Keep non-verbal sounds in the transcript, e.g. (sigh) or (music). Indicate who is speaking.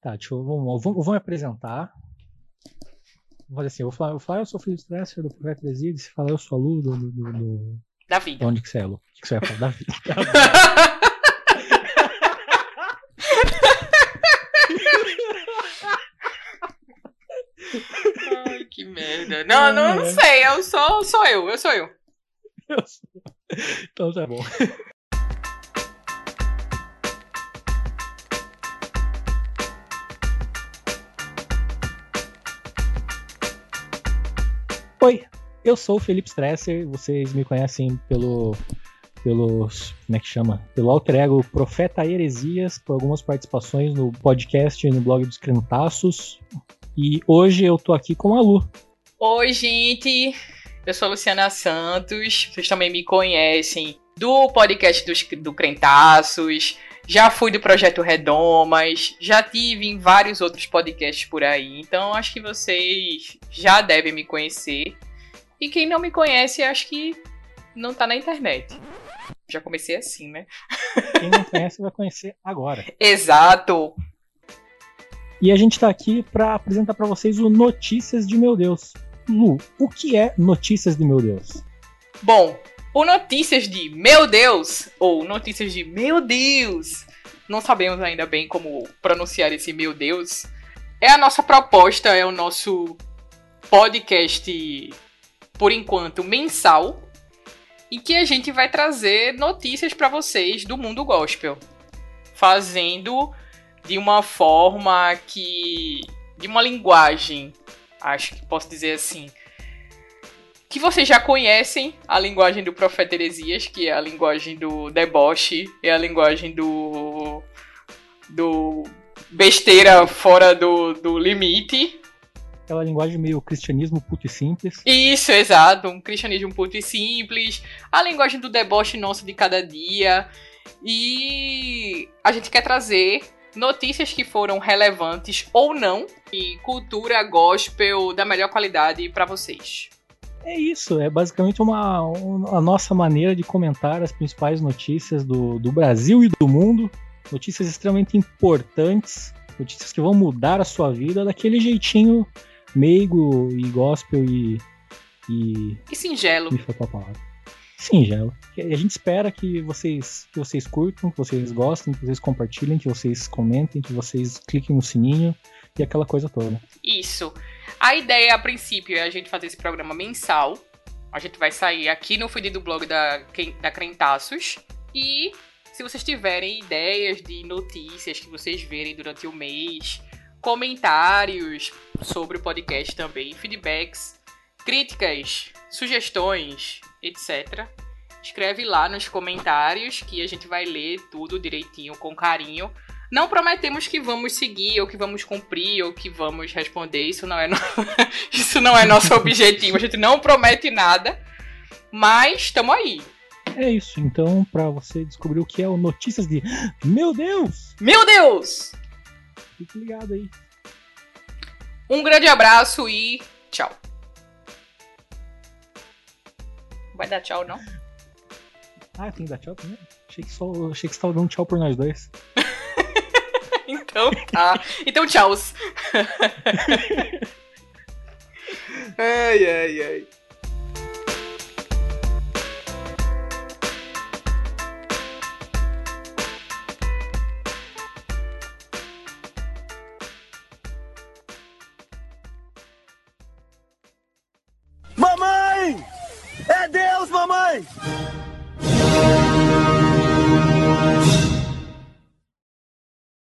Speaker 1: Tá, deixa eu. Vamos, vamos, vamos me apresentar. Vou fazer assim, eu vou falar, eu, vou falar, eu sou filho de Stresser do Projeto Presídio, você fala, eu sou aluno do, do, do.
Speaker 2: Da vida.
Speaker 1: Onde que você é, Lu? O que, que você vai falar? Da vida.
Speaker 2: Ai, que merda. Não, não, não sei. Eu sou, sou eu, eu sou eu.
Speaker 1: Eu sou. Então tá bom. Oi, eu sou o Felipe Stresser, vocês me conhecem pelo pelos, como é que chama? Pelo alter ego Profeta Heresias, por algumas participações no podcast e no blog dos Crentaços. E hoje eu tô aqui com a Lu.
Speaker 2: Oi, gente. Eu sou a Luciana Santos. Vocês também me conhecem do podcast dos, do Crentaços. Já fui do Projeto Redomas. Já tive em vários outros podcasts por aí. Então acho que vocês já devem me conhecer. E quem não me conhece, acho que não tá na internet. Já comecei assim, né?
Speaker 1: Quem não conhece vai conhecer agora. (laughs)
Speaker 2: Exato.
Speaker 1: E a gente tá aqui para apresentar para vocês o Notícias de Meu Deus. Lu, o que é Notícias de Meu Deus?
Speaker 2: Bom, o Notícias de Meu Deus, ou Notícias de Meu Deus, não sabemos ainda bem como pronunciar esse Meu Deus, é a nossa proposta, é o nosso podcast, por enquanto, mensal, em que a gente vai trazer notícias para vocês do mundo gospel, fazendo de uma forma que. de uma linguagem, acho que posso dizer assim. Que vocês já conhecem a linguagem do profeta Heresias, que é a linguagem do deboche, é a linguagem do. do. besteira fora do, do limite,
Speaker 1: aquela linguagem meio cristianismo puto e simples.
Speaker 2: Isso, exato. Um cristianismo puto e simples. A linguagem do deboche nosso de cada dia. E a gente quer trazer notícias que foram relevantes ou não e cultura gospel da melhor qualidade para vocês.
Speaker 1: É isso, é basicamente uma, uma, a nossa maneira de comentar as principais notícias do, do Brasil e do mundo. Notícias extremamente importantes, notícias que vão mudar a sua vida daquele jeitinho meigo e gospel e.
Speaker 2: E, e singelo.
Speaker 1: Me faltou a palavra. Singelo. A gente espera que vocês, que vocês curtam, que vocês gostem, que vocês compartilhem, que vocês comentem, que vocês cliquem no sininho e aquela coisa toda.
Speaker 2: Isso. A ideia, a princípio, é a gente fazer esse programa mensal. A gente vai sair aqui no feed do blog da, da Crentaços. E se vocês tiverem ideias de notícias que vocês verem durante o mês, comentários sobre o podcast também, feedbacks, críticas, sugestões, etc. Escreve lá nos comentários que a gente vai ler tudo direitinho, com carinho. Não prometemos que vamos seguir, ou que vamos cumprir, ou que vamos responder. Isso não é, no... (laughs) Isso não é nosso objetivo. A gente não promete nada. Mas estamos aí.
Speaker 1: É isso. Então, para você descobrir o que é o Notícias de (gasps) Meu Deus!
Speaker 2: Meu Deus!
Speaker 1: Fique ligado aí.
Speaker 2: Um grande abraço e tchau. Vai dar tchau, não?
Speaker 1: Ah, tem que dar tchau também? Achei que, só, achei que você tava dando tchau por nós dois. (laughs)
Speaker 2: então tá. Então tchau. ai, ai, ai.
Speaker 3: É Deus, mamãe!